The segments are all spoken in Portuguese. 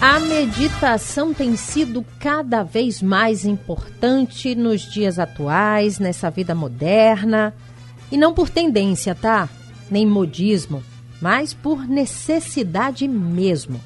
A meditação tem sido cada vez mais importante nos dias atuais, nessa vida moderna. E não por tendência, tá? Nem modismo, mas por necessidade mesmo.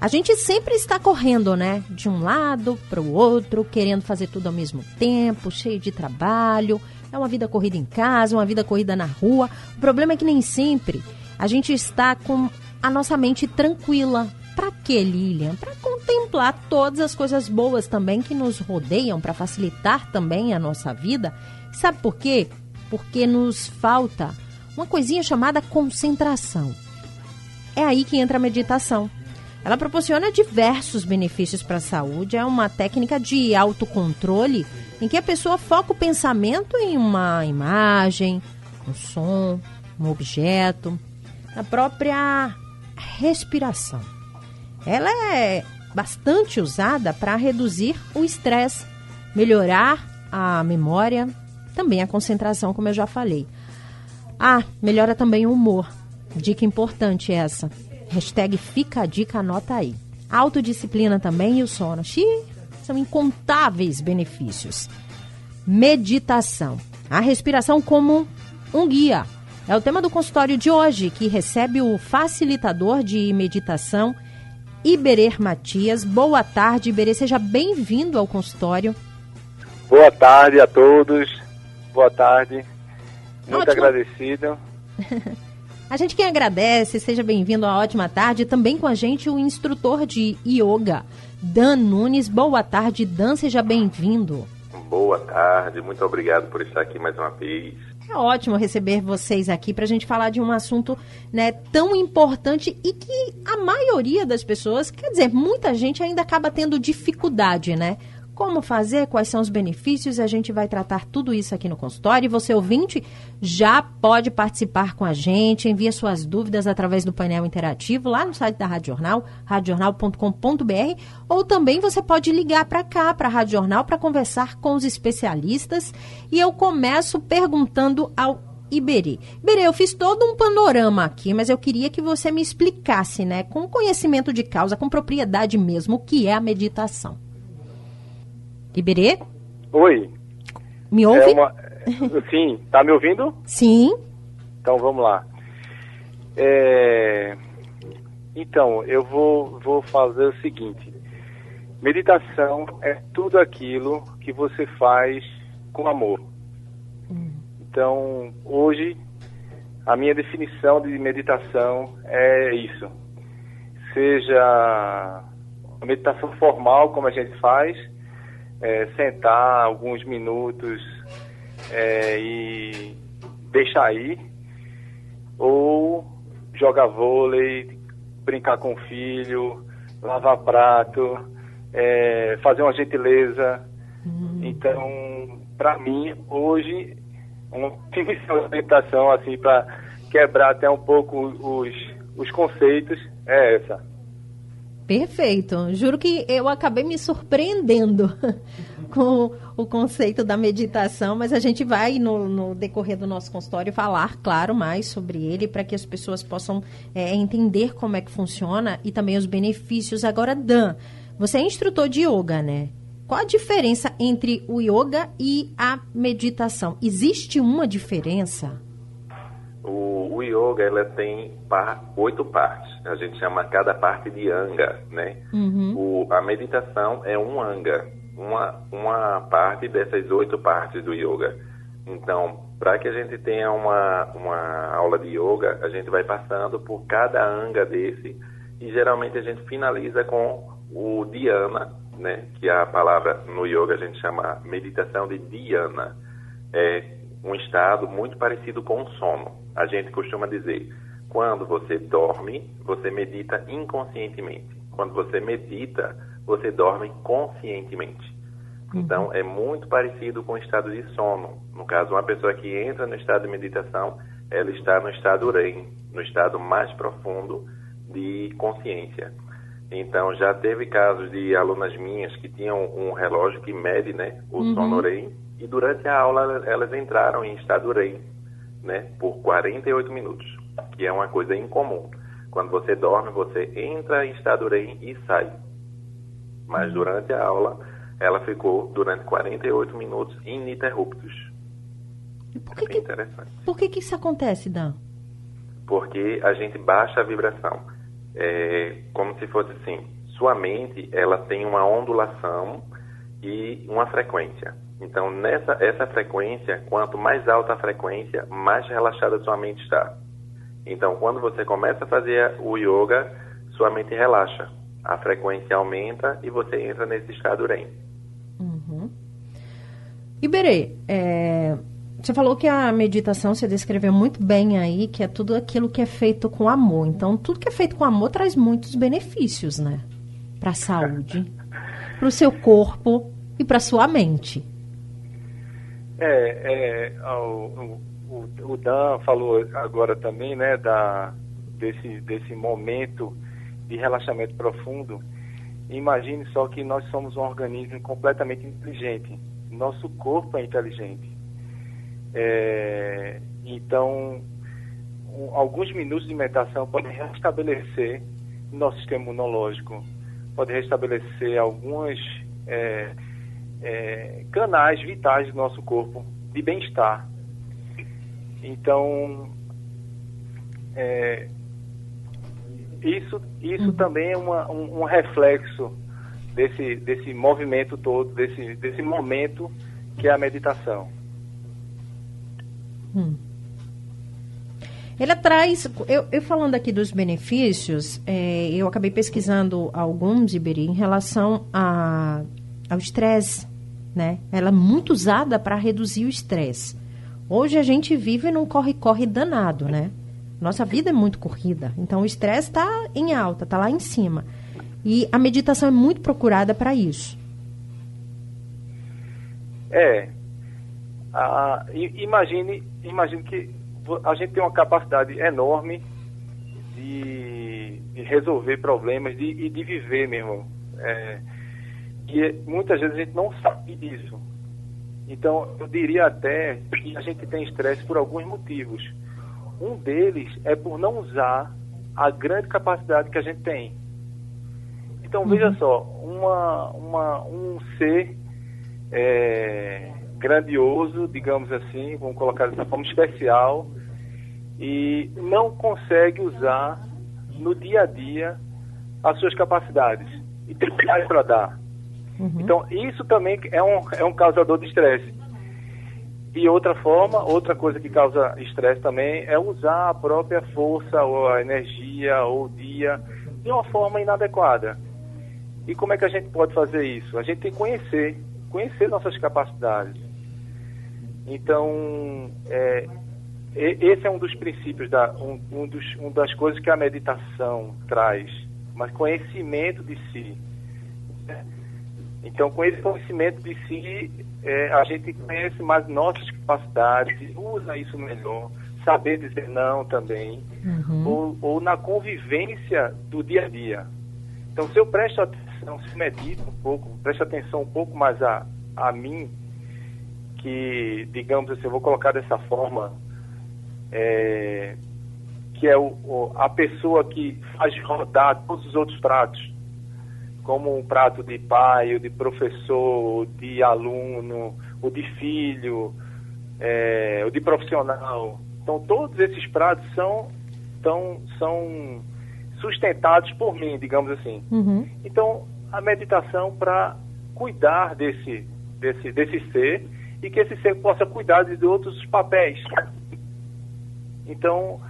A gente sempre está correndo, né? De um lado para o outro, querendo fazer tudo ao mesmo tempo, cheio de trabalho. É uma vida corrida em casa, uma vida corrida na rua. O problema é que nem sempre a gente está com a nossa mente tranquila, para que, Lilian? Para contemplar todas as coisas boas também que nos rodeiam, para facilitar também a nossa vida. Sabe por quê? Porque nos falta uma coisinha chamada concentração. É aí que entra a meditação. Ela proporciona diversos benefícios para a saúde, é uma técnica de autocontrole em que a pessoa foca o pensamento em uma imagem, um som, um objeto, na própria respiração. Ela é bastante usada para reduzir o estresse, melhorar a memória, também a concentração, como eu já falei. Ah, melhora também o humor. Dica importante essa. Hashtag fica a dica, anota aí. Autodisciplina também e o sono. Xiii, são incontáveis benefícios. Meditação. A respiração como um guia. É o tema do consultório de hoje, que recebe o facilitador de meditação Iberê Matias. Boa tarde, Iberê. Seja bem-vindo ao consultório. Boa tarde a todos. Boa tarde. Muito Ótimo. agradecido. a gente quem agradece, seja bem-vindo à ótima tarde. Também com a gente o instrutor de yoga, Dan Nunes. Boa tarde, Dan. Seja bem-vindo. Boa tarde. Muito obrigado por estar aqui mais uma vez. É ótimo receber vocês aqui para a gente falar de um assunto né, tão importante e que a maioria das pessoas, quer dizer, muita gente ainda acaba tendo dificuldade, né? Como fazer, quais são os benefícios, a gente vai tratar tudo isso aqui no consultório. E você, ouvinte, já pode participar com a gente, envia suas dúvidas através do painel interativo lá no site da Rádio Jornal, radiojornal.com.br, ou também você pode ligar para cá, para a Rádio Jornal, para conversar com os especialistas. E eu começo perguntando ao Iberê. Iberê, eu fiz todo um panorama aqui, mas eu queria que você me explicasse, né, com conhecimento de causa, com propriedade mesmo, o que é a meditação. Iberê? Oi. Me ouve? É uma... Sim, tá me ouvindo? Sim. Então vamos lá. É... Então, eu vou, vou fazer o seguinte. Meditação é tudo aquilo que você faz com amor. Hum. Então, hoje, a minha definição de meditação é isso. Seja a meditação formal, como a gente faz, é, sentar alguns minutos é, e deixar aí, ou jogar vôlei, brincar com o filho, lavar prato, é, fazer uma gentileza. Uhum. Então, para mim, hoje, uma definição de meditação, assim, para quebrar até um pouco os, os conceitos, é essa. Perfeito. Juro que eu acabei me surpreendendo com o conceito da meditação, mas a gente vai, no, no decorrer do nosso consultório, falar, claro, mais sobre ele para que as pessoas possam é, entender como é que funciona e também os benefícios. Agora, Dan, você é instrutor de yoga, né? Qual a diferença entre o yoga e a meditação? Existe uma diferença? O, o yoga ela tem par, oito partes. A gente chama cada parte de anga, né? Uhum. O, a meditação é um anga, uma, uma parte dessas oito partes do yoga. Então, para que a gente tenha uma, uma aula de yoga, a gente vai passando por cada anga desse e geralmente a gente finaliza com o dhyana, né? Que é a palavra no yoga a gente chama meditação de dhyana. É um estado muito parecido com o sono. A gente costuma dizer, quando você dorme, você medita inconscientemente. Quando você medita, você dorme conscientemente. Uhum. Então, é muito parecido com o estado de sono. No caso, uma pessoa que entra no estado de meditação, ela está no estado REM, no estado mais profundo de consciência. Então, já teve casos de alunas minhas que tinham um relógio que mede né, o uhum. sono REM, e durante a aula elas entraram em estado REM, né, por 48 minutos, que é uma coisa incomum. Quando você dorme, você entra em estado REM e sai. Mas uhum. durante a aula, ela ficou durante 48 minutos ininterruptos. E por que, é que interessante. Por que, que isso acontece, Dan? Porque a gente baixa a vibração. É como se fosse assim, sua mente ela tem uma ondulação e uma frequência. Então, nessa essa frequência, quanto mais alta a frequência, mais relaxada sua mente está. Então, quando você começa a fazer o yoga, sua mente relaxa, a frequência aumenta e você entra nesse estado REM. Uhum. Iberê, é, você falou que a meditação você descreveu muito bem aí, que é tudo aquilo que é feito com amor. Então, tudo que é feito com amor traz muitos benefícios, né? Para a saúde, para o seu corpo e para sua mente. É, é o, o, o, Dan falou agora também, né, da, desse, desse momento de relaxamento profundo. Imagine só que nós somos um organismo completamente inteligente. Nosso corpo é inteligente. É, então, um, alguns minutos de meditação podem restabelecer nosso sistema imunológico, pode restabelecer algumas é, é, canais vitais do nosso corpo de bem-estar. Então, é, isso, isso uhum. também é uma, um, um, reflexo desse, desse movimento todo, desse, desse momento que é a meditação. Hum. Ela traz, eu, eu, falando aqui dos benefícios, é, eu acabei pesquisando alguns, Iberi, em relação a, ao estresse né? Ela é muito usada para reduzir o estresse. Hoje a gente vive num corre-corre danado, né? Nossa vida é muito corrida, então o estresse está em alta, está lá em cima. E a meditação é muito procurada para isso. É. Ah, imagine, imagine que a gente tem uma capacidade enorme de, de resolver problemas e de, de, viver mesmo. É, e muitas vezes a gente não sabe disso. Então, eu diria até que a gente tem estresse por alguns motivos. Um deles é por não usar a grande capacidade que a gente tem. Então, veja uhum. só, uma, uma, um ser é, grandioso, digamos assim, vamos colocar dessa forma, especial, e não consegue usar no dia a dia as suas capacidades. E tem mais para dar. Uhum. Então, isso também é um, é um causador de estresse. E outra forma, outra coisa que causa estresse também é usar a própria força, ou a energia, ou o dia, de uma forma inadequada. E como é que a gente pode fazer isso? A gente tem que conhecer, conhecer nossas capacidades. Então, é, esse é um dos princípios, da, um, um, dos, um das coisas que a meditação traz, mas conhecimento de si. Então, com esse conhecimento de si, é, a gente conhece mais nossas capacidades, usa isso melhor, saber dizer não também, uhum. ou, ou, na convivência do dia a dia. Então, se eu presto atenção, se medito um pouco, presto atenção um pouco mais a, a mim, que, digamos assim, eu vou colocar dessa forma, é, que é o, o, a pessoa que faz rodar todos os outros pratos como um prato de pai, ou de professor, ou de aluno, ou de filho, é, ou de profissional. Então, todos esses pratos são, tão, são sustentados por mim, digamos assim. Uhum. Então, a meditação para cuidar desse, desse, desse ser e que esse ser possa cuidar de outros papéis. Então,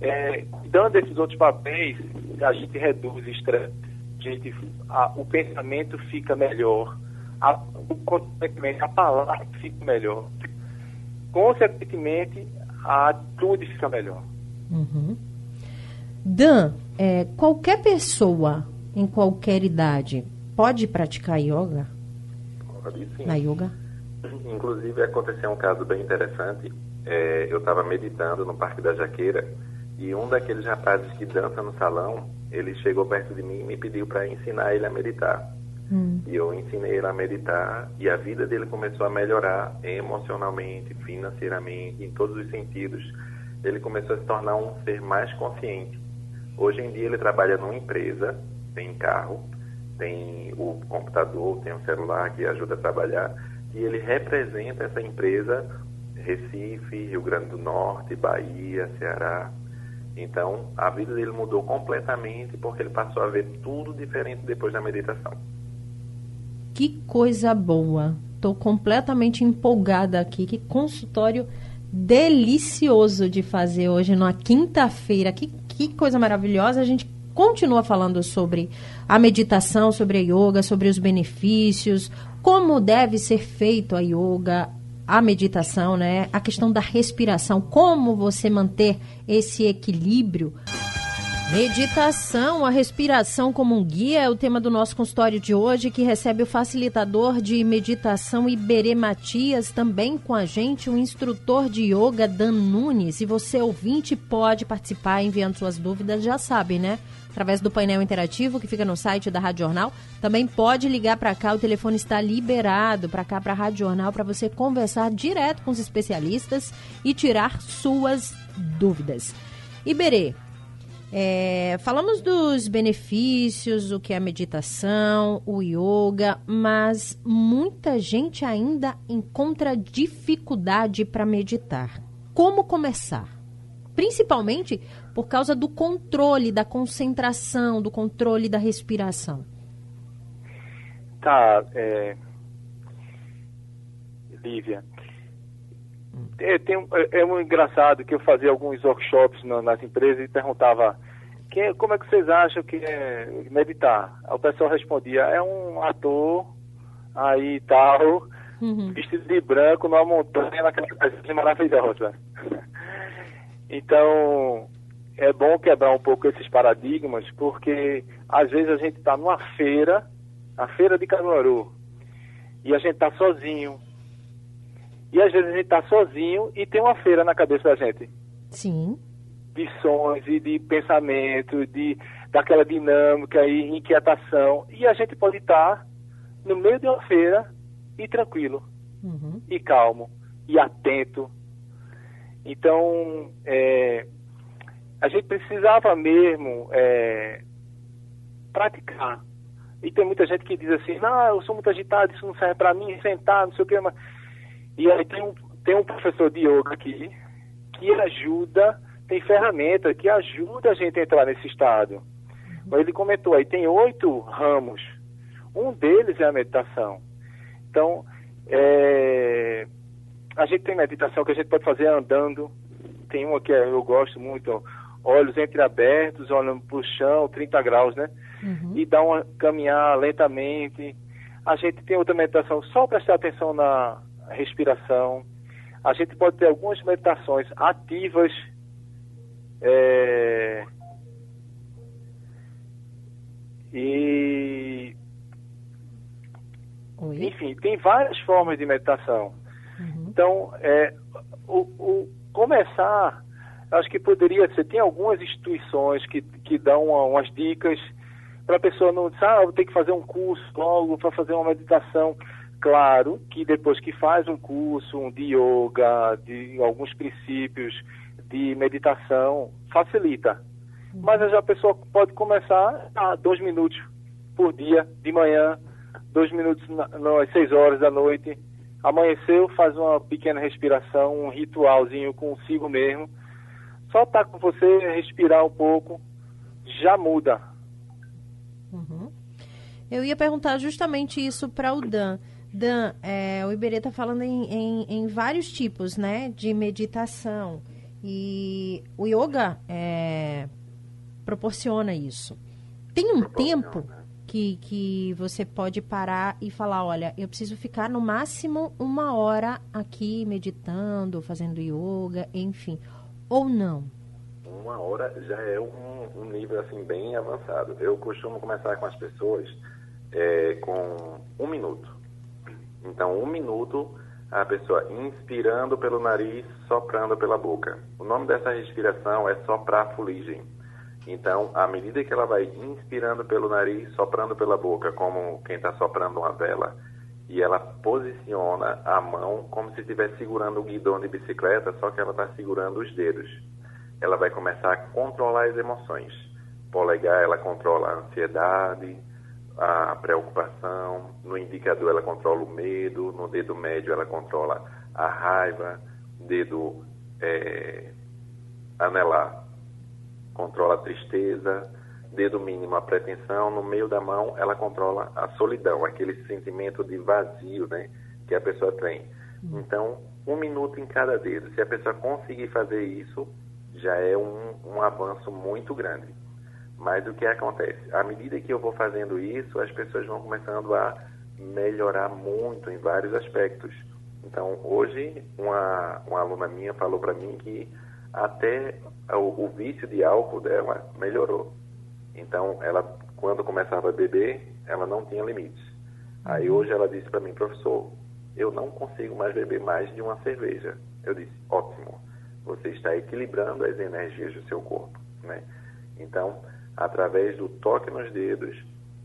é, cuidando desses outros papéis, a gente reduz estresse gente, a, o pensamento fica melhor, a, consequentemente a palavra fica melhor. Consequentemente, a atitude fica melhor. Uhum. Dan, é, qualquer pessoa em qualquer idade pode praticar yoga? Pode sim. Na yoga? Inclusive, aconteceu um caso bem interessante. É, eu estava meditando no Parque da Jaqueira e um daqueles rapazes que dança no salão, ele chegou perto de mim e me pediu para ensinar ele a meditar. Hum. E eu ensinei ele a meditar e a vida dele começou a melhorar emocionalmente, financeiramente, em todos os sentidos. Ele começou a se tornar um ser mais consciente. Hoje em dia ele trabalha numa empresa, tem carro, tem o computador, tem o celular que ajuda a trabalhar e ele representa essa empresa Recife, Rio Grande do Norte, Bahia, Ceará. Então, a vida dele mudou completamente porque ele passou a ver tudo diferente depois da meditação. Que coisa boa! Estou completamente empolgada aqui. Que consultório delicioso de fazer hoje, numa quinta-feira. Que, que coisa maravilhosa. A gente continua falando sobre a meditação, sobre a yoga, sobre os benefícios, como deve ser feito a yoga, a meditação, né? A questão da respiração, como você manter esse equilíbrio. Meditação, a respiração como um guia é o tema do nosso consultório de hoje, que recebe o facilitador de meditação Iberê Matias, também com a gente o instrutor de yoga Dan Nunes. E você, ouvinte, pode participar enviando suas dúvidas, já sabe, né? Através do painel interativo que fica no site da Rádio Jornal. Também pode ligar para cá, o telefone está liberado para cá, para a Rádio Jornal, para você conversar direto com os especialistas e tirar suas dúvidas. Iberê, é, falamos dos benefícios, o que é a meditação, o yoga, mas muita gente ainda encontra dificuldade para meditar. Como começar? Principalmente por causa do controle da concentração, do controle da respiração. Tá, é... Lívia. É, tem, é, é muito engraçado que eu fazia alguns workshops nas empresas e perguntava que, como é que vocês acham que é meditar? o pessoal respondia, é um ator aí tal, uhum. vestido de branco numa montanha naquela casa maravilhosa. então, é bom quebrar um pouco esses paradigmas, porque às vezes a gente está numa feira, a feira de Caruaru, e a gente está sozinho. E às vezes a gente está sozinho e tem uma feira na cabeça da gente. Sim de sons e de pensamento, de daquela dinâmica e inquietação. E a gente pode estar no meio de uma feira e tranquilo, uhum. e calmo, e atento. Então, é, a gente precisava mesmo é, praticar. E tem muita gente que diz assim, não, eu sou muito agitado, isso não serve para mim, sentar, não sei o que. Mas... E aí tem um, tem um professor de yoga aqui que ajuda tem ferramenta que ajuda a gente a entrar nesse estado. Mas ele comentou aí, tem oito ramos. Um deles é a meditação. Então, é, a gente tem meditação que a gente pode fazer andando. Tem uma que eu gosto muito, olhos entreabertos, olhando para o chão, 30 graus, né? Uhum. E dar uma caminhar lentamente. A gente tem outra meditação, só prestar atenção na respiração. A gente pode ter algumas meditações ativas é... E. Oi? Enfim, tem várias formas de meditação. Uhum. Então, é, o, o, começar, acho que poderia ser. Tem algumas instituições que, que dão uma, umas dicas para a pessoa não dizer, ah, vou que fazer um curso logo para fazer uma meditação. Claro que depois que faz um curso um de yoga, de alguns princípios de meditação facilita. Mas a pessoa pode começar a dois minutos por dia, de manhã, dois minutos às seis horas da noite. Amanheceu, faz uma pequena respiração, um ritualzinho consigo mesmo. Só estar tá com você, respirar um pouco, já muda. Uhum. Eu ia perguntar justamente isso para o Dan. Dan, é, o Iberê está falando em, em, em, vários tipos né, de meditação. E o yoga é, proporciona isso. Tem um tempo que, que você pode parar e falar, olha, eu preciso ficar no máximo uma hora aqui meditando, fazendo yoga, enfim. Ou não? Uma hora já é um, um nível assim bem avançado. Eu costumo começar com as pessoas é, com um minuto. Então, um minuto, a pessoa inspirando pelo nariz, soprando pela boca. O nome dessa respiração é soprar fuligem. Então, à medida que ela vai inspirando pelo nariz, soprando pela boca, como quem está soprando uma vela, e ela posiciona a mão como se estivesse segurando o guidão de bicicleta, só que ela está segurando os dedos. Ela vai começar a controlar as emoções. Polegar, ela controla a ansiedade, a preocupação, no indicador ela controla o medo, no dedo médio ela controla a raiva, dedo é, anelar controla a tristeza, dedo mínimo a pretensão, no meio da mão ela controla a solidão, aquele sentimento de vazio né, que a pessoa tem. Então, um minuto em cada dedo. Se a pessoa conseguir fazer isso, já é um, um avanço muito grande. Mas o que acontece? À medida que eu vou fazendo isso, as pessoas vão começando a melhorar muito em vários aspectos. Então, hoje, uma, uma aluna minha falou para mim que até o, o, vício de álcool dela melhorou. Então, ela, quando começava a beber, ela não tinha limites. Aí hoje ela disse para mim, professor, eu não consigo mais beber mais de uma cerveja. Eu disse, ótimo, você está equilibrando as energias do seu corpo, né? Então, através do toque nos dedos,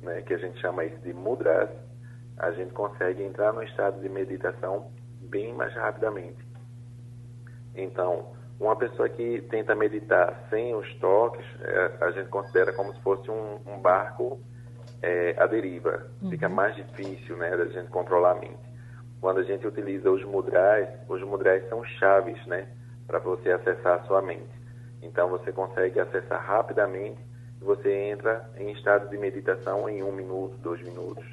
né, que a gente chama isso de mudras, a gente consegue entrar no estado de meditação bem mais rapidamente. Então, uma pessoa que tenta meditar sem os toques, é, a gente considera como se fosse um, um barco é, à deriva. Uhum. Fica mais difícil né, da gente controlar a mente. Quando a gente utiliza os mudrais, os mudrais são chaves né, para você acessar a sua mente. Então você consegue acessar rapidamente você entra em estado de meditação em um minuto, dois minutos.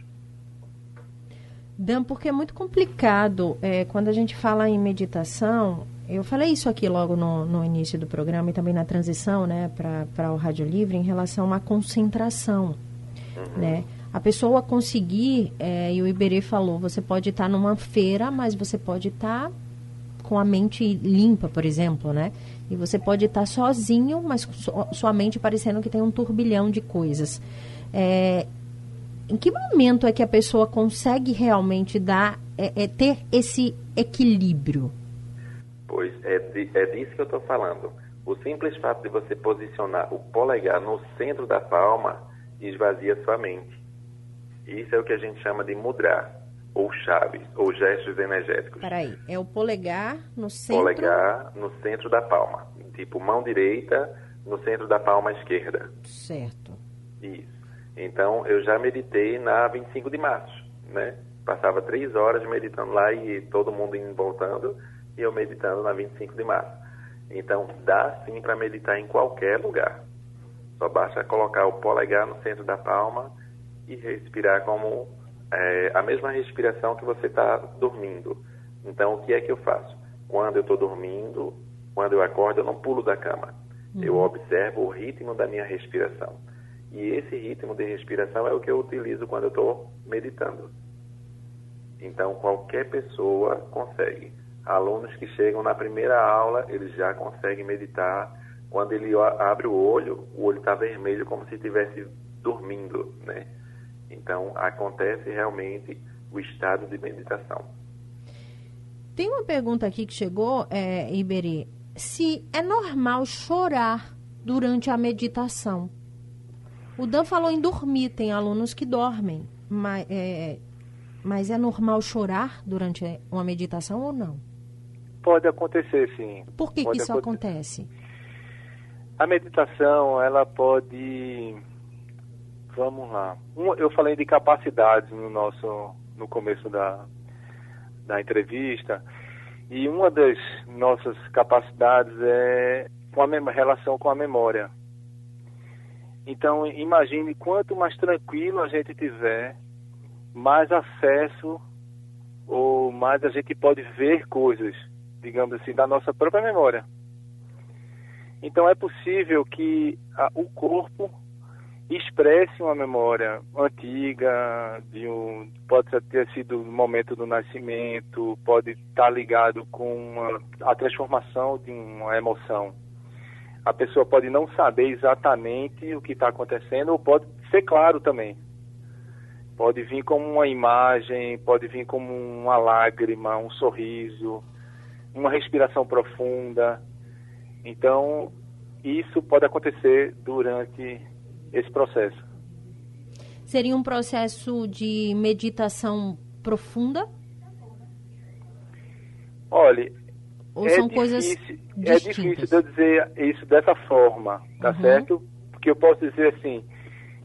Dan, porque é muito complicado é, quando a gente fala em meditação. Eu falei isso aqui logo no, no início do programa e também na transição né, para o Rádio Livre em relação à concentração. Uhum. Né? A pessoa conseguir, é, e o Iberê falou, você pode estar numa feira, mas você pode estar com a mente limpa, por exemplo, né? E você pode estar sozinho, mas sua mente parecendo que tem um turbilhão de coisas. É, em que momento é que a pessoa consegue realmente dar, é, é ter esse equilíbrio? Pois é, de, é disso que eu estou falando. O simples fato de você posicionar o polegar no centro da palma esvazia sua mente. Isso é o que a gente chama de mudrar ou chaves, ou gestos energéticos. Peraí, é o polegar no centro? Polegar no centro da palma. Tipo, mão direita no centro da palma esquerda. Certo. Isso. Então, eu já meditei na 25 de março, né? Passava três horas meditando lá e todo mundo indo voltando, e eu meditando na 25 de março. Então, dá sim para meditar em qualquer lugar. Só basta colocar o polegar no centro da palma e respirar como é, a mesma respiração que você está dormindo. Então, o que é que eu faço? Quando eu estou dormindo, quando eu acordo, eu não pulo da cama. Uhum. Eu observo o ritmo da minha respiração. E esse ritmo de respiração é o que eu utilizo quando eu estou meditando. Então, qualquer pessoa consegue. Alunos que chegam na primeira aula, eles já conseguem meditar. Quando ele abre o olho, o olho está vermelho, como se estivesse dormindo, né? Então, acontece realmente o estado de meditação. Tem uma pergunta aqui que chegou, é. Se é normal chorar durante a meditação? O Dan falou em dormir, tem alunos que dormem, mas é, mas é normal chorar durante uma meditação ou não? Pode acontecer, sim. Por que, que isso acontecer. acontece? A meditação, ela pode Vamos lá. Um, eu falei de capacidades no nosso no começo da, da entrevista e uma das nossas capacidades é com a relação com a memória. Então imagine quanto mais tranquilo a gente tiver, mais acesso ou mais a gente pode ver coisas, digamos assim, da nossa própria memória. Então é possível que a, o corpo expresse uma memória antiga, de um, pode ter sido o momento do nascimento, pode estar ligado com uma, a transformação de uma emoção. A pessoa pode não saber exatamente o que está acontecendo, ou pode ser claro também. Pode vir como uma imagem, pode vir como uma lágrima, um sorriso, uma respiração profunda. Então, isso pode acontecer durante esse processo. Seria um processo de meditação profunda? Olha, Ou é são difícil, coisas é difícil eu dizer isso dessa forma, tá Uhum. certo? Porque eu posso dizer assim,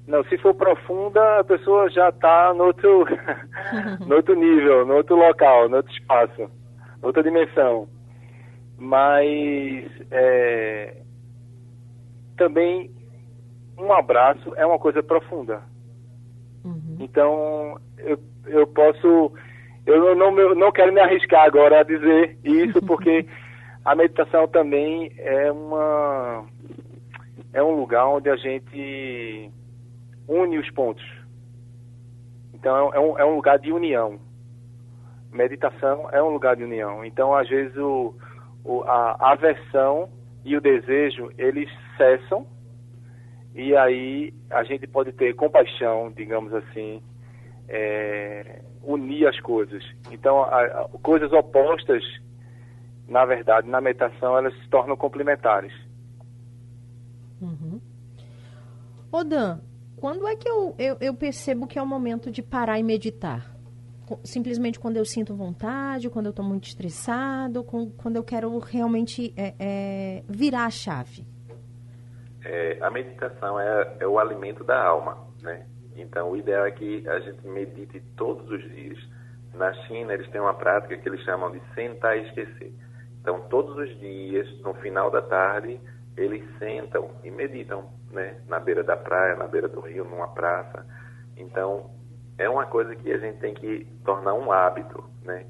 não, se for profunda, a pessoa já está no outro, no outro nível, no outro local, no outro espaço, outra dimensão. Mas é, também um abraço é uma coisa profunda. Uhum. Então, eu, eu posso. Eu não, não, não quero me arriscar agora a dizer isso, porque a meditação também é uma. É um lugar onde a gente une os pontos. Então, é um, é um lugar de união. Meditação é um lugar de união. Então, às vezes, o, o, a aversão e o desejo, eles cessam e aí a gente pode ter compaixão, digamos assim, é, unir as coisas. Então, a, a, coisas opostas, na verdade, na meditação, elas se tornam complementares. Uhum. Dan, quando é que eu, eu, eu percebo que é o momento de parar e meditar? Simplesmente quando eu sinto vontade, quando eu estou muito estressado, com- quando eu quero realmente é, é, virar a chave. É, a meditação é, é o alimento da alma, né? Então, o ideal é que a gente medite todos os dias. Na China, eles têm uma prática que eles chamam de sentar e esquecer. Então, todos os dias, no final da tarde, eles sentam e meditam, né? Na beira da praia, na beira do rio, numa praça. Então, é uma coisa que a gente tem que tornar um hábito, né?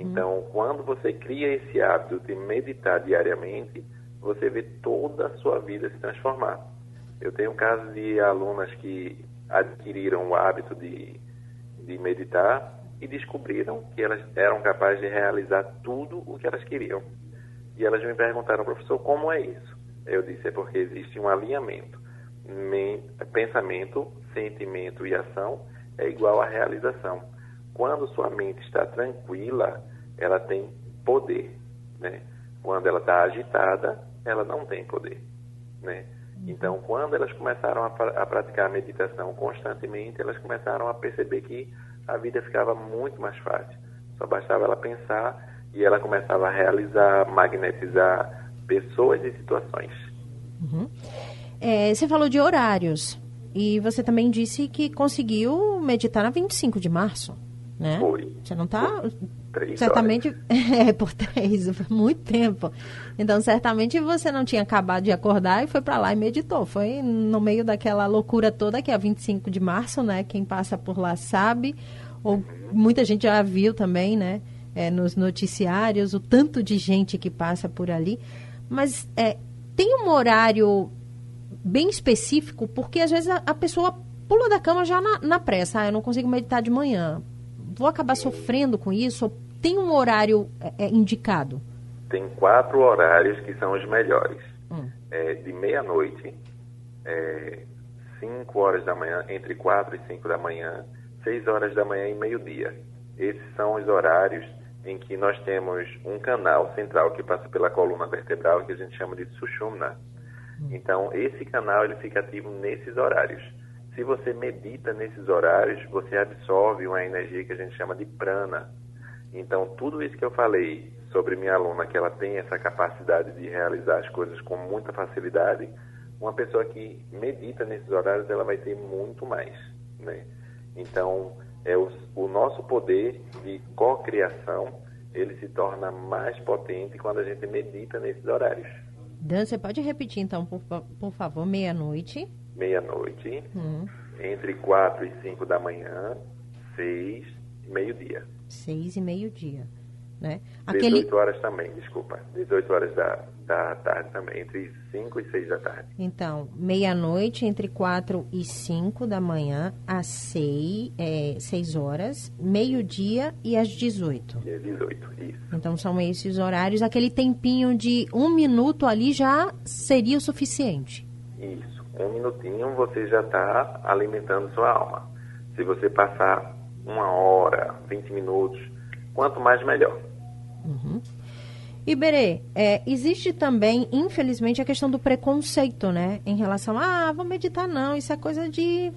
Então, quando você cria esse hábito de meditar diariamente, você vê toda a sua vida se transformar. Eu tenho casos de alunas que adquiriram o hábito de, de meditar e descobriram que elas eram capazes de realizar tudo o que elas queriam. E elas me perguntaram, professor, como é isso? Eu disse, é porque existe um alinhamento. Men- pensamento, sentimento e ação é igual à realização. Quando sua mente está tranquila, ela tem poder, né? Quando ela está agitada, ela não tem poder, né? Então, quando elas começaram a, a praticar a meditação constantemente, elas começaram a perceber que a vida ficava muito mais fácil. Só bastava ela pensar e ela começava a realizar, magnetizar pessoas e situações. É, você falou de horários. E você também disse que conseguiu meditar na 25 de março, né? Foi. Você não está certamente é por três, foi muito tempo. Então, certamente você não tinha acabado de acordar e foi para lá e meditou. Foi no meio daquela loucura toda que é a 25 de março, né? Quem passa por lá sabe. Ou muita gente já viu também, né? É, nos noticiários, o tanto de gente que passa por ali. Mas é, tem um horário bem específico, porque às vezes a, a pessoa pula da cama já na, na pressa. Ah, eu não consigo meditar de manhã. Vou acabar sofrendo com isso? Tem um horário é, é, indicado? Tem quatro horários que são os melhores. Hum. É, de meia-noite, é, 5 horas da manhã, entre 4 e 5 da manhã, 6 horas da manhã e meio-dia. Esses são os horários em que nós temos um canal central que passa pela coluna vertebral, que a gente chama de Sushumna. Então, esse canal ele fica ativo nesses horários. Se você medita nesses horários, você absorve uma energia que a gente chama de prana. Então, tudo isso que eu falei sobre minha aluna, que ela tem essa capacidade de realizar as coisas com muita facilidade, uma pessoa que medita nesses horários, ela vai ter muito mais, né? Então, é o, o nosso poder de cocriação, ele se torna mais potente quando a gente medita nesses horários. Dan, você pode repetir então, por, por favor, meia-noite. Meia-noite, Hum, entre 4 e 5 da manhã, 6 e meio-dia. seis e meio-dia. Né? Aquele, 18 horas também, desculpa. 18 horas da, da tarde também, entre 5 e 6 da tarde. Então, meia-noite, entre 4 e 5 da manhã, às 6, é, 6 horas, meio-dia e às 18. E é 18, isso. Então, são esses horários. Aquele tempinho de um minuto ali já seria o suficiente. Isso. Um minutinho você já está alimentando sua alma. Se você passar uma hora, 20 minutos, quanto mais melhor. Uhum. Iberê, é, existe também, infelizmente, a questão do preconceito, né? Em relação a, ah, vou meditar não, isso é coisa de,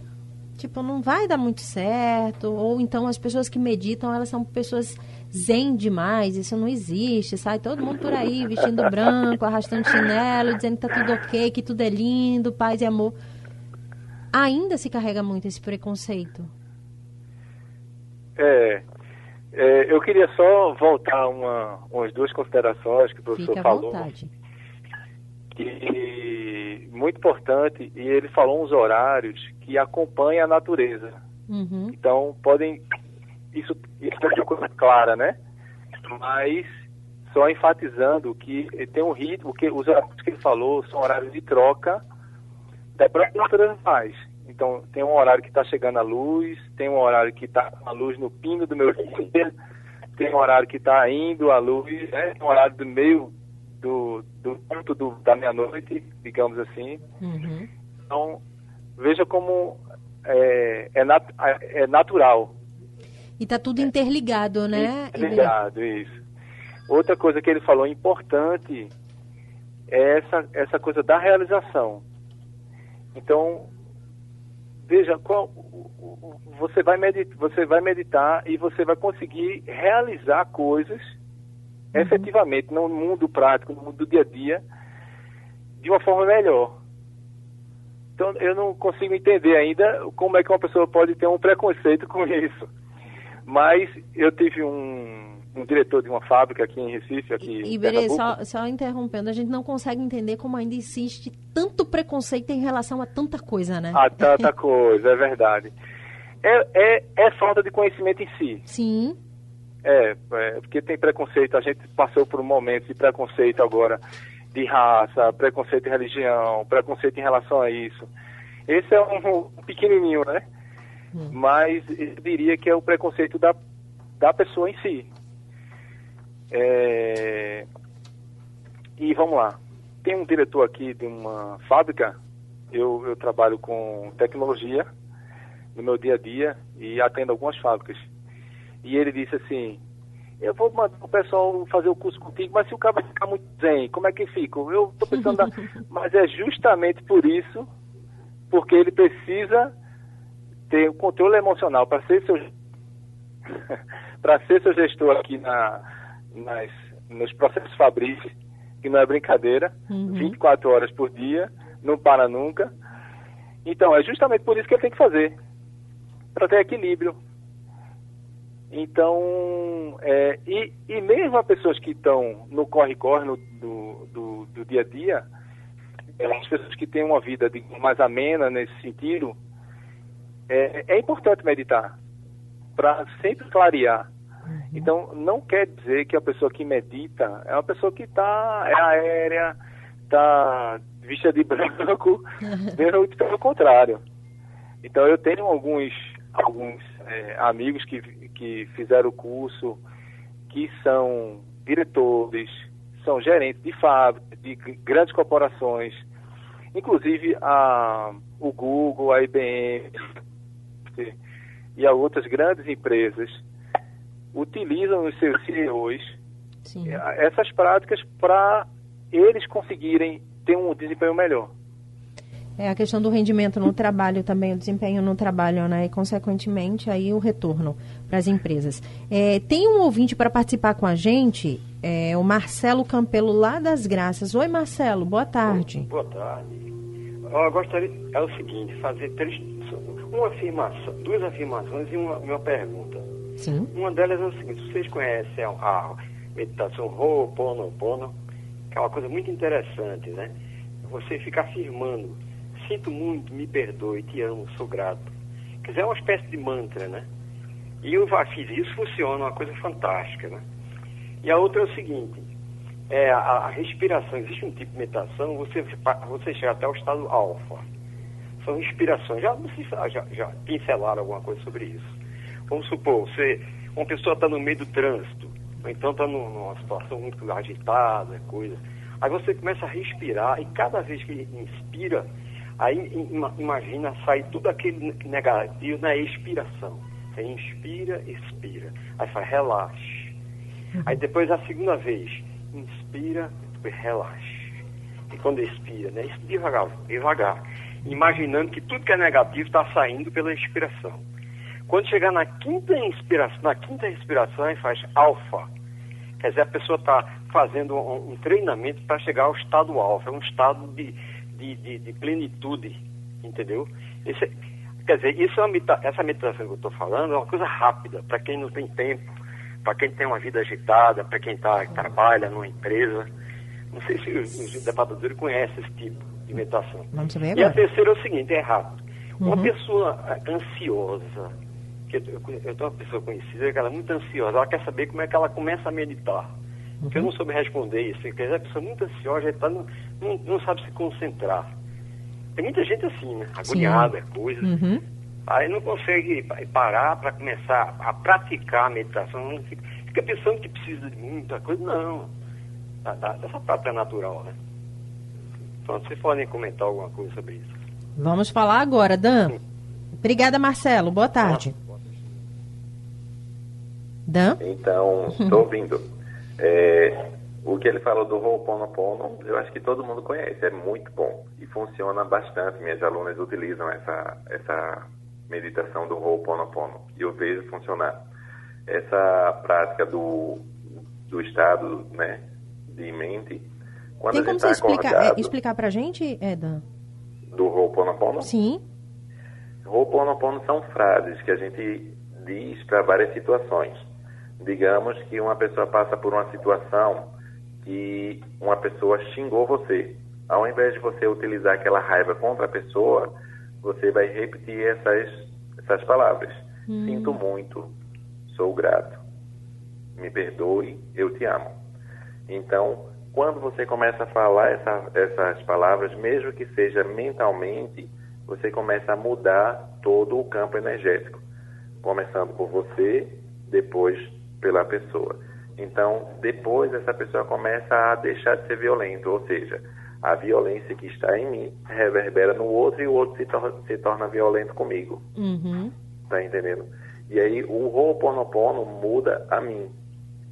tipo, não vai dar muito certo. Ou então as pessoas que meditam, elas são pessoas zen demais, isso não existe, sai todo mundo por aí vestindo branco, arrastando chinelo, dizendo que tá tudo ok, que tudo é lindo, paz e amor. Ainda se carrega muito esse preconceito. É, é, eu queria só voltar uma, umas duas considerações que o professor Fique à falou. vontade. Que muito importante, e ele falou uns horários que acompanham a natureza. Uhum. Então, podem. Isso, isso é uma coisa clara, né? Mas só enfatizando que tem um ritmo, que os horários que ele falou são horários de troca da própria natureza faz. Então, tem um horário que está chegando a luz, tem um horário que está a luz no pino do meu dia, tem um horário que está indo a luz, né? tem um horário do meio do, do ponto do, da meia-noite, digamos assim. Uhum. Então, veja como é, é, nat é natural. E tá tudo interligado, né? Iberê? Ligado, isso. Outra coisa que ele falou importante é essa, essa coisa da realização. Então, veja, qual, você, vai meditar, você vai meditar e você vai conseguir realizar coisas Uhum. efetivamente no mundo prático, no mundo do dia a dia, de uma forma melhor. Então, eu não consigo entender ainda como é que uma pessoa pode ter um preconceito com isso. Mas eu tive um, um diretor de uma fábrica aqui em Recife, aqui em Iberê, só, só interrompendo, a gente não consegue entender como ainda existe tanto preconceito em relação a tanta coisa, né? Ah, tanta coisa, é verdade. É, é, é falta de conhecimento em si. Sim. É, é, porque tem preconceito, a gente passou por um momento de preconceito agora de raça, preconceito de religião, preconceito em relação a isso. Esse é um, um pequenininho, né? Mas eu diria que é o preconceito da, da pessoa em si. É, e vamos lá. Tem um diretor aqui de uma fábrica, eu, eu trabalho com tecnologia no meu dia a dia e atendo algumas fábricas. E ele disse assim, eu vou mandar o pessoal fazer o curso contigo, mas se o cara vai ficar muito zen, como é que fica? Eu estou pensando, na... mas é justamente por isso, porque ele precisa ter o controle emocional para ser seu para ser seu gestor aqui na, nas, nos processos fabris, que não é brincadeira, Uhum. 24 horas por dia, não para nunca. Então, é justamente por isso que ele tem que fazer, para ter equilíbrio. Então, é, e, e mesmo as pessoas que estão no corre-corre do, do, do dia a dia, é, as pessoas que têm uma vida mais amena nesse sentido, é, é importante meditar para sempre clarear. Então, não quer dizer que a pessoa que medita é uma pessoa que está é aérea, está vista de branco, muito pelo contrário. Então, eu tenho alguns, alguns é, amigos que, que fizeram o curso, que são diretores, são gerentes de fábricas, de grandes corporações, inclusive a, o Google, a IBM e a outras grandes empresas utilizam os seus CEOs Sim. essas práticas para eles conseguirem ter um desempenho melhor. É a questão do rendimento no trabalho também, o desempenho no trabalho, né? E, consequentemente, aí o retorno para as empresas. É, tem um ouvinte para participar com a gente, é, o Marcelo Campelo, lá das Graças. Oi, Marcelo, boa tarde. Boa tarde. Eu gostaria, é o seguinte, fazer três, uma afirmação, duas afirmações e uma, uma pergunta. Sim. Uma delas é o seguinte, vocês conhecem a, meditação Ho'oponopono, que é uma coisa muito interessante, né? Você fica afirmando, sinto muito, me perdoe, te amo, sou grato. Quer dizer, é uma espécie de mantra, né? E eu fiz isso, funciona, uma coisa fantástica, né? E a outra é o seguinte, é a, a respiração, existe um tipo de meditação, você, você chega até o estado alfa. São respirações, já, já, já pincelaram alguma coisa sobre isso. Vamos supor, você, uma pessoa está no meio do trânsito, ou então está numa situação muito agitada, coisa. Aí você começa a respirar e cada vez que inspira, Aí imagina sair tudo aquele negativo na expiração. Você inspira, expira. Aí faz relaxe. Uhum. Aí depois a segunda vez, inspira, depois relaxe. E quando expira, né? Devagar, devagar. Imaginando que tudo que é negativo está saindo pela expiração. Quando chegar na quinta inspiração, na quinta respiração, aí faz alfa. Quer dizer, a pessoa está fazendo um, um treinamento para chegar ao estado alfa, é um estado de, de, de, de plenitude, entendeu? Esse, quer dizer, isso é uma, essa meditação que eu estou falando é uma coisa rápida, para quem não tem tempo, para quem tem uma vida agitada, para quem tá, trabalha numa empresa. Não sei se os, os debatadores conhecem esse tipo de meditação. Vamos saber agora. E a terceira é o seguinte, é rápido. Uhum. Uma pessoa ansiosa, que eu, eu, tenho uma pessoa conhecida que ela é muito ansiosa, ela quer saber como é que ela começa a meditar. Uhum. Que eu não soube responder isso. Quer dizer, a pessoa muito ansiosa, tá, não, não, não, sabe se concentrar. Tem muita gente assim, né? Agoniada, Sim. coisa. Uhum. Aí não consegue parar para começar a praticar a meditação. Fica, fica, pensando que precisa de muita coisa. Não. Essa prática é natural, né? Então, vocês podem comentar alguma coisa sobre isso. Vamos falar agora, Dan. Sim. Obrigada, Marcelo. Boa tarde. Ah. Dan? Então, estou ouvindo. É, o que ele falou do Ho'oponopono, eu acho que todo mundo conhece, é muito bom e funciona bastante. Minhas alunas utilizam essa, essa meditação do Ho'oponopono e eu vejo funcionar. Essa prática do, do estado né, de mente, quando Tem como você tá explicar, é, explicar pra gente, Eda? Do Ho'oponopono? Sim. Ho'oponopono são frases que a gente diz para várias situações digamos que uma pessoa passa por uma situação que uma pessoa xingou você. Ao invés de você utilizar aquela raiva contra a pessoa, você vai repetir essas, essas palavras. Hum. Sinto muito, sou grato, me perdoe, eu te amo. Então, quando você começa a falar essa, essas palavras, mesmo que seja mentalmente, você começa a mudar todo o campo energético. Começando por você, depois pela pessoa. Então, depois essa pessoa começa a deixar de ser violento, ou seja, a violência que está em mim reverbera no outro e o outro se, tor se torna violento comigo. Uhum. Tá entendendo? E aí o Ho'oponopono muda a mim.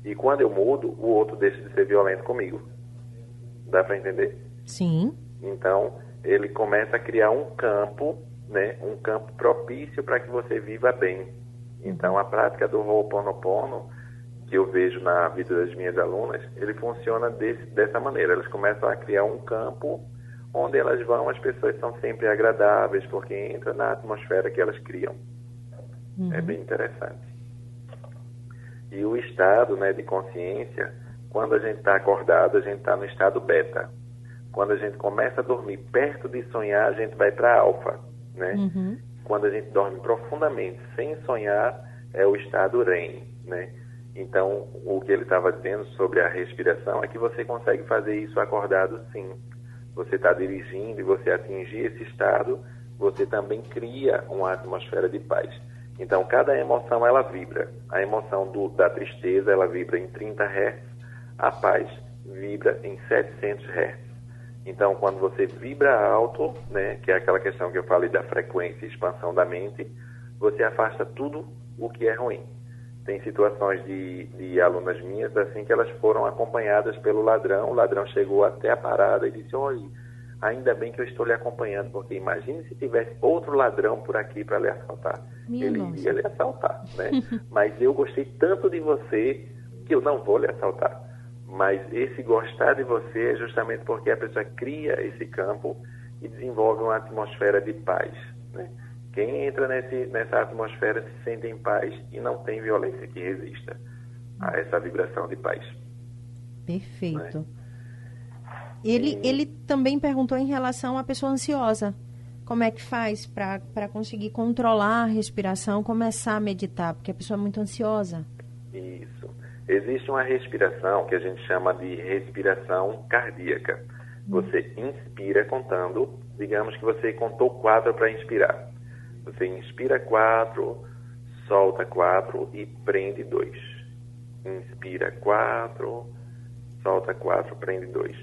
E quando eu mudo, o outro deixa de ser violento comigo. Dá para entender? Sim. Então, ele começa a criar um campo, né, um campo propício para que você viva bem. Então, a prática do Ho'oponopono que eu vejo na vida das minhas alunas, ele funciona desse, dessa maneira. Elas começam a criar um campo onde elas vão, as pessoas são sempre agradáveis, porque entra na atmosfera que elas criam. Uhum. É bem interessante. E o estado né, de consciência, quando a gente está acordado, a gente está no estado beta. Quando a gente começa a dormir perto de sonhar, a gente vai para alfa. Né? Uhum. Quando a gente dorme profundamente, sem sonhar, é o estado REM. Né? Então, o que ele estava dizendo sobre a respiração é que você consegue fazer isso acordado sim. Você está dirigindo e você atingir esse estado, você também cria uma atmosfera de paz. Então, cada emoção ela vibra. A emoção do, da tristeza ela vibra em 30 Hz, a paz vibra em 700 Hz. Então, quando você vibra alto, né, que é aquela questão que eu falei da frequência e expansão da mente, você afasta tudo o que é ruim. Tem situações de, de alunas minhas assim que elas foram acompanhadas pelo ladrão, o ladrão chegou até a parada e disse, olha, ainda bem que eu estou lhe acompanhando, porque imagine se tivesse outro ladrão por aqui para lhe assaltar. Minha Ele nossa. iria lhe assaltar, né? Mas eu gostei tanto de você que eu não vou lhe assaltar. Mas esse gostar de você é justamente porque a pessoa cria esse campo e desenvolve uma atmosfera de paz, né? Quem entra nesse, nessa atmosfera se sente em paz e não tem violência que resista a essa vibração de paz. Perfeito. Né? Ele, e... ele também perguntou em relação à pessoa ansiosa. Como é que faz para conseguir controlar a respiração, começar a meditar? Porque a pessoa é muito ansiosa. Isso. Existe uma respiração que a gente chama de respiração cardíaca. Hum. Você inspira contando, digamos que você contou quatro para inspirar. Você inspira quatro, solta quatro e prende dois. Inspira quatro, solta quatro, prende dois.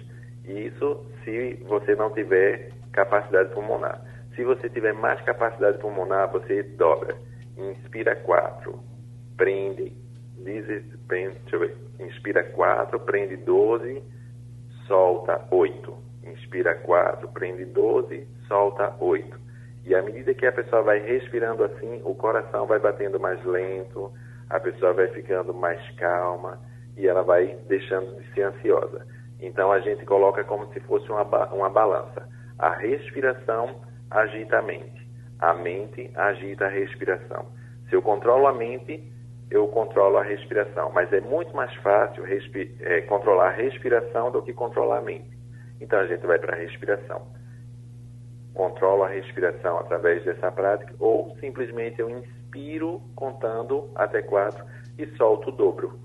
Isso se você não tiver capacidade pulmonar. Se você tiver mais capacidade pulmonar, você dobra. Inspira 4, prende, diz, prende deixa eu ver, inspira 4, prende 12, solta 8. Inspira 4, prende 12, solta 8. E à medida que a pessoa vai respirando assim, o coração vai batendo mais lento, a pessoa vai ficando mais calma e ela vai deixando de ser ansiosa. Então a gente coloca como se fosse uma, uma balança. A respiração agita a mente, a mente agita a respiração. Se eu controlo a mente, eu controlo a respiração. Mas é muito mais fácil é, controlar a respiração do que controlar a mente. Então a gente vai para a respiração. Controlo a respiração através dessa prática, ou simplesmente eu inspiro contando até quatro e solto o dobro.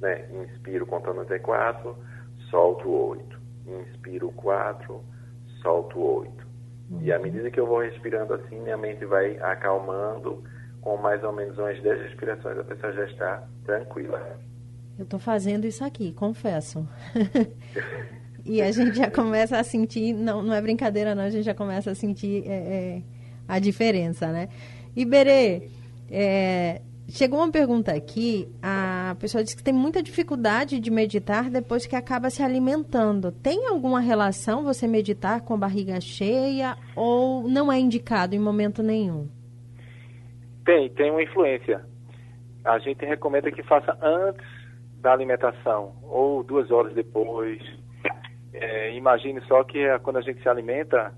Né? Inspiro contando até quatro solto oito. Inspiro quatro, solto oito. E à medida que eu vou respirando assim, minha mente vai acalmando. Com mais ou menos umas 10 respirações, a pessoa já está tranquila. Eu estou fazendo isso aqui, confesso. e a gente já começa a sentir, não, não é brincadeira não, a gente já começa a sentir é, é, a diferença, né? Iberê, é, Chegou uma pergunta aqui, a pessoa disse que tem muita dificuldade de meditar depois que acaba se alimentando. Tem alguma relação você meditar com barriga cheia ou não é indicado em momento nenhum? Tem, tem uma influência. A gente recomenda que faça antes da alimentação ou duas horas depois. É, imagine só que é quando a gente se alimenta,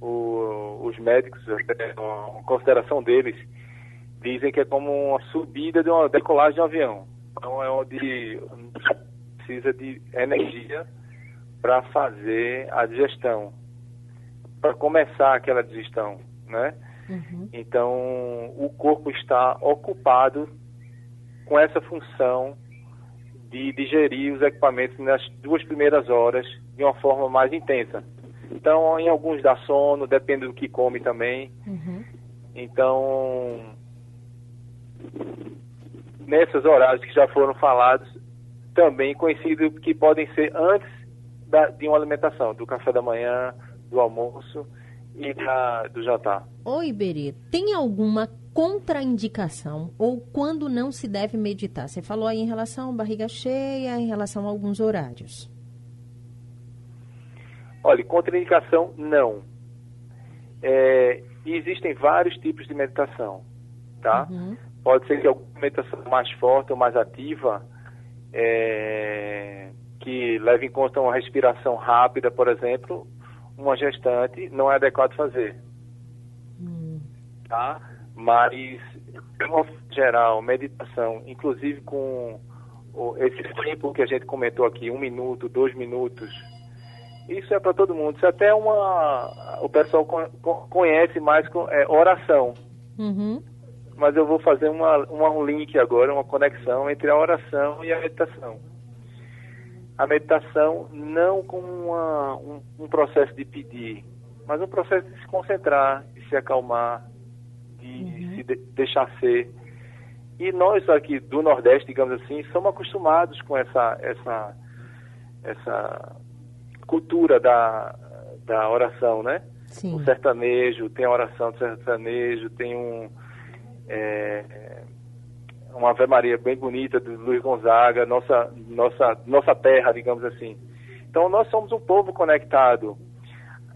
o, os médicos, a consideração deles, dizem que é como uma subida de uma decolagem de um avião. Então é onde precisa de energia para fazer a digestão, para começar aquela digestão, né? Uhum. Então o corpo está ocupado com essa função de digerir os equipamentos nas duas primeiras horas de uma forma mais intensa. Então, em alguns dá sono, depende do que come também. Uhum. Então, nesses horários que já foram falados, também conhecido que podem ser antes da, de uma alimentação, do café da manhã, do almoço e da, do jantar. Oi, Iberê, tem alguma contraindicação ou quando não se deve meditar? Você falou aí em relação à barriga cheia, em relação a alguns horários. Olha, contraindicação não. É, existem vários tipos de meditação, tá? Uhum. Pode ser que alguma meditação mais forte ou mais ativa, é, que leve em conta uma respiração rápida, por exemplo, uma gestante não é adequado fazer. Hum. Tá? Mas, de uma geral, meditação, inclusive com esse tempo que a gente comentou aqui, um minuto, dois minutos, isso é para todo mundo. Isso é até uma. O pessoal conhece mais com é, oração. Uhum mas eu vou fazer uma, uma, um link agora, uma conexão entre a oração e a meditação. A meditação não como uma, um, um, processo de pedir, mas um processo de se concentrar, de se acalmar, de uhum. se de, deixar ser. E nós aqui do Nordeste, digamos assim, somos acostumados com essa, essa, essa cultura da, da oração, né? Sim. O sertanejo, tem a oração do sertanejo, tem um é, uma Ave Maria bem bonita do Luiz Gonzaga, nossa, nossa, nossa terra, digamos assim. Então nós somos um povo conectado.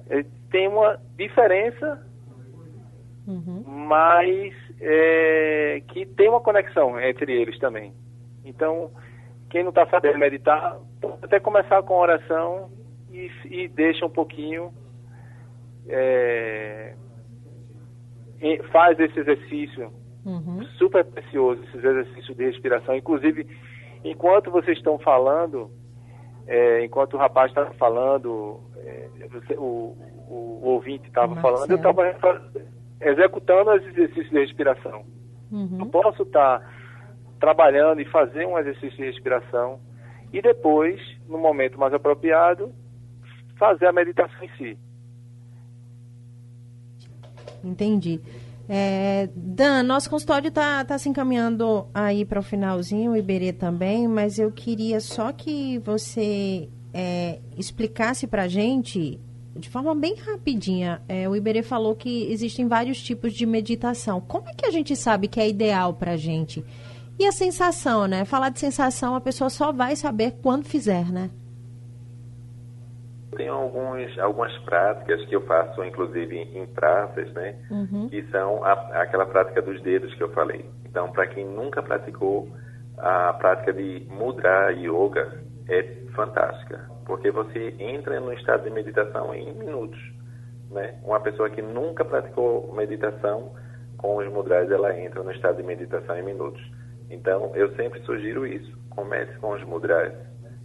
É, tem uma diferença, uhum. mas é, que tem uma conexão entre eles também. Então, quem não está sabendo meditar, pode até começar com oração e, e deixa um pouquinho é, faz esse exercício uhum. super precioso, esses exercícios de respiração. Inclusive, enquanto vocês estão falando, é, enquanto o rapaz estava falando, é, você, o, o, o, ouvinte estava falando, eu estava executando os exercícios de respiração. Uhum. Eu posso estar tá trabalhando e fazer um exercício de respiração e depois, no momento mais apropriado, fazer a meditação em si. Entendi. É, Dan, nosso consultório está tá se encaminhando aí para o finalzinho, o Iberê também, mas eu queria só que você é, explicasse para a gente, de forma bem rapidinha, é, o Iberê falou que existem vários tipos de meditação. Como é que a gente sabe que é ideal para a gente? E a sensação, né? Falar de sensação, a pessoa só vai saber quando fizer, né? Tem alguns, algumas práticas que eu faço, inclusive em praças, né? Uhum. Que são a, aquela prática dos dedos que eu falei. Então, para quem nunca praticou, a prática de mudra yoga é fantástica, porque você entra no estado de meditação em minutos. Né? Uma pessoa que nunca praticou meditação, com os mudras, ela entra no estado de meditação em minutos. Então, eu sempre sugiro isso. Comece com os mudras.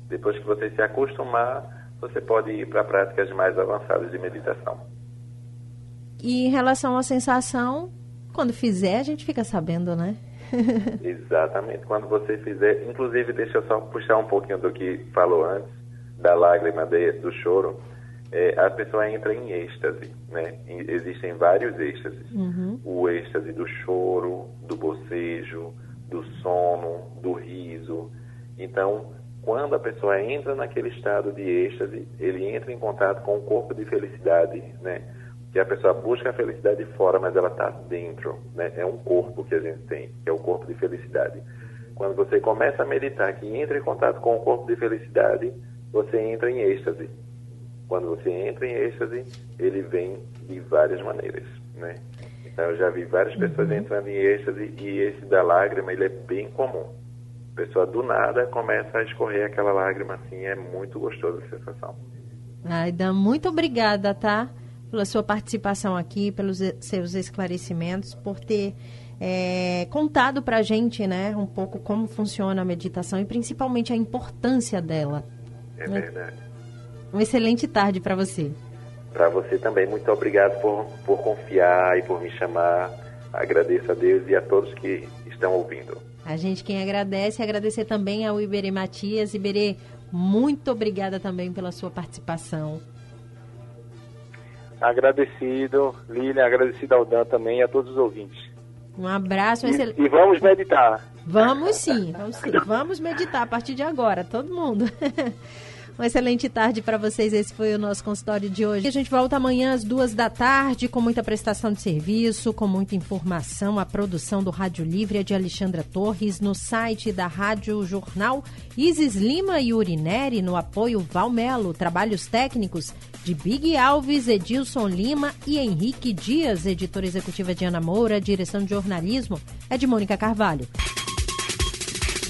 Depois que você se acostumar, você pode ir para práticas mais avançadas de meditação. E em relação à sensação, quando fizer, a gente fica sabendo, né? Exatamente. Quando você fizer, inclusive, deixa eu só puxar um pouquinho do que falou antes, da lágrima, de, do choro. É, a pessoa entra em êxtase, né? Existem vários êxtases. Uhum. O êxtase do choro, do bocejo, do sono, do riso. Então, quando a pessoa entra naquele estado de êxtase, ele entra em contato com o corpo de felicidade, né? Que a pessoa busca a felicidade fora, mas ela está dentro, né? É um corpo que a gente tem, que é o corpo de felicidade. Quando você começa a meditar, que entra em contato com o corpo de felicidade, você entra em êxtase. Quando você entra em êxtase, ele vem de várias maneiras, né? Então, eu já vi várias pessoas uhum. entrando em êxtase e esse da lágrima, ele é bem comum. A pessoa do nada começa a escorrer aquela lágrima assim, é muito gostosa a sensação. Aida, muito obrigada, tá? Pela sua participação aqui, pelos seus esclarecimentos, por ter é, contado para a gente, né, um pouco como funciona a meditação e principalmente a importância dela. É né? verdade. Uma excelente tarde para você. Para você também, muito obrigado por, por confiar e por me chamar. Agradeço a Deus e a todos que estão ouvindo. A gente quem agradece, agradecer também ao Iberê Matias. Iberê, muito obrigada também pela sua participação. Agradecido, Lilian, agradecido ao Dan também e a todos os ouvintes. Um abraço. E, excel... e vamos meditar. Vamos sim, vamos sim. Vamos meditar a partir de agora, todo mundo. Uma excelente tarde para vocês. Esse foi o nosso consultório de hoje. A gente volta amanhã às duas da tarde com muita prestação de serviço, com muita informação. A produção do Rádio Livre é de Alexandra Torres no site da Rádio Jornal. Isis Lima e Urineri no apoio Valmelo. Trabalhos técnicos de Big Alves, Edilson Lima e Henrique Dias. Editora executiva de Ana Moura. Direção de jornalismo é de Mônica Carvalho.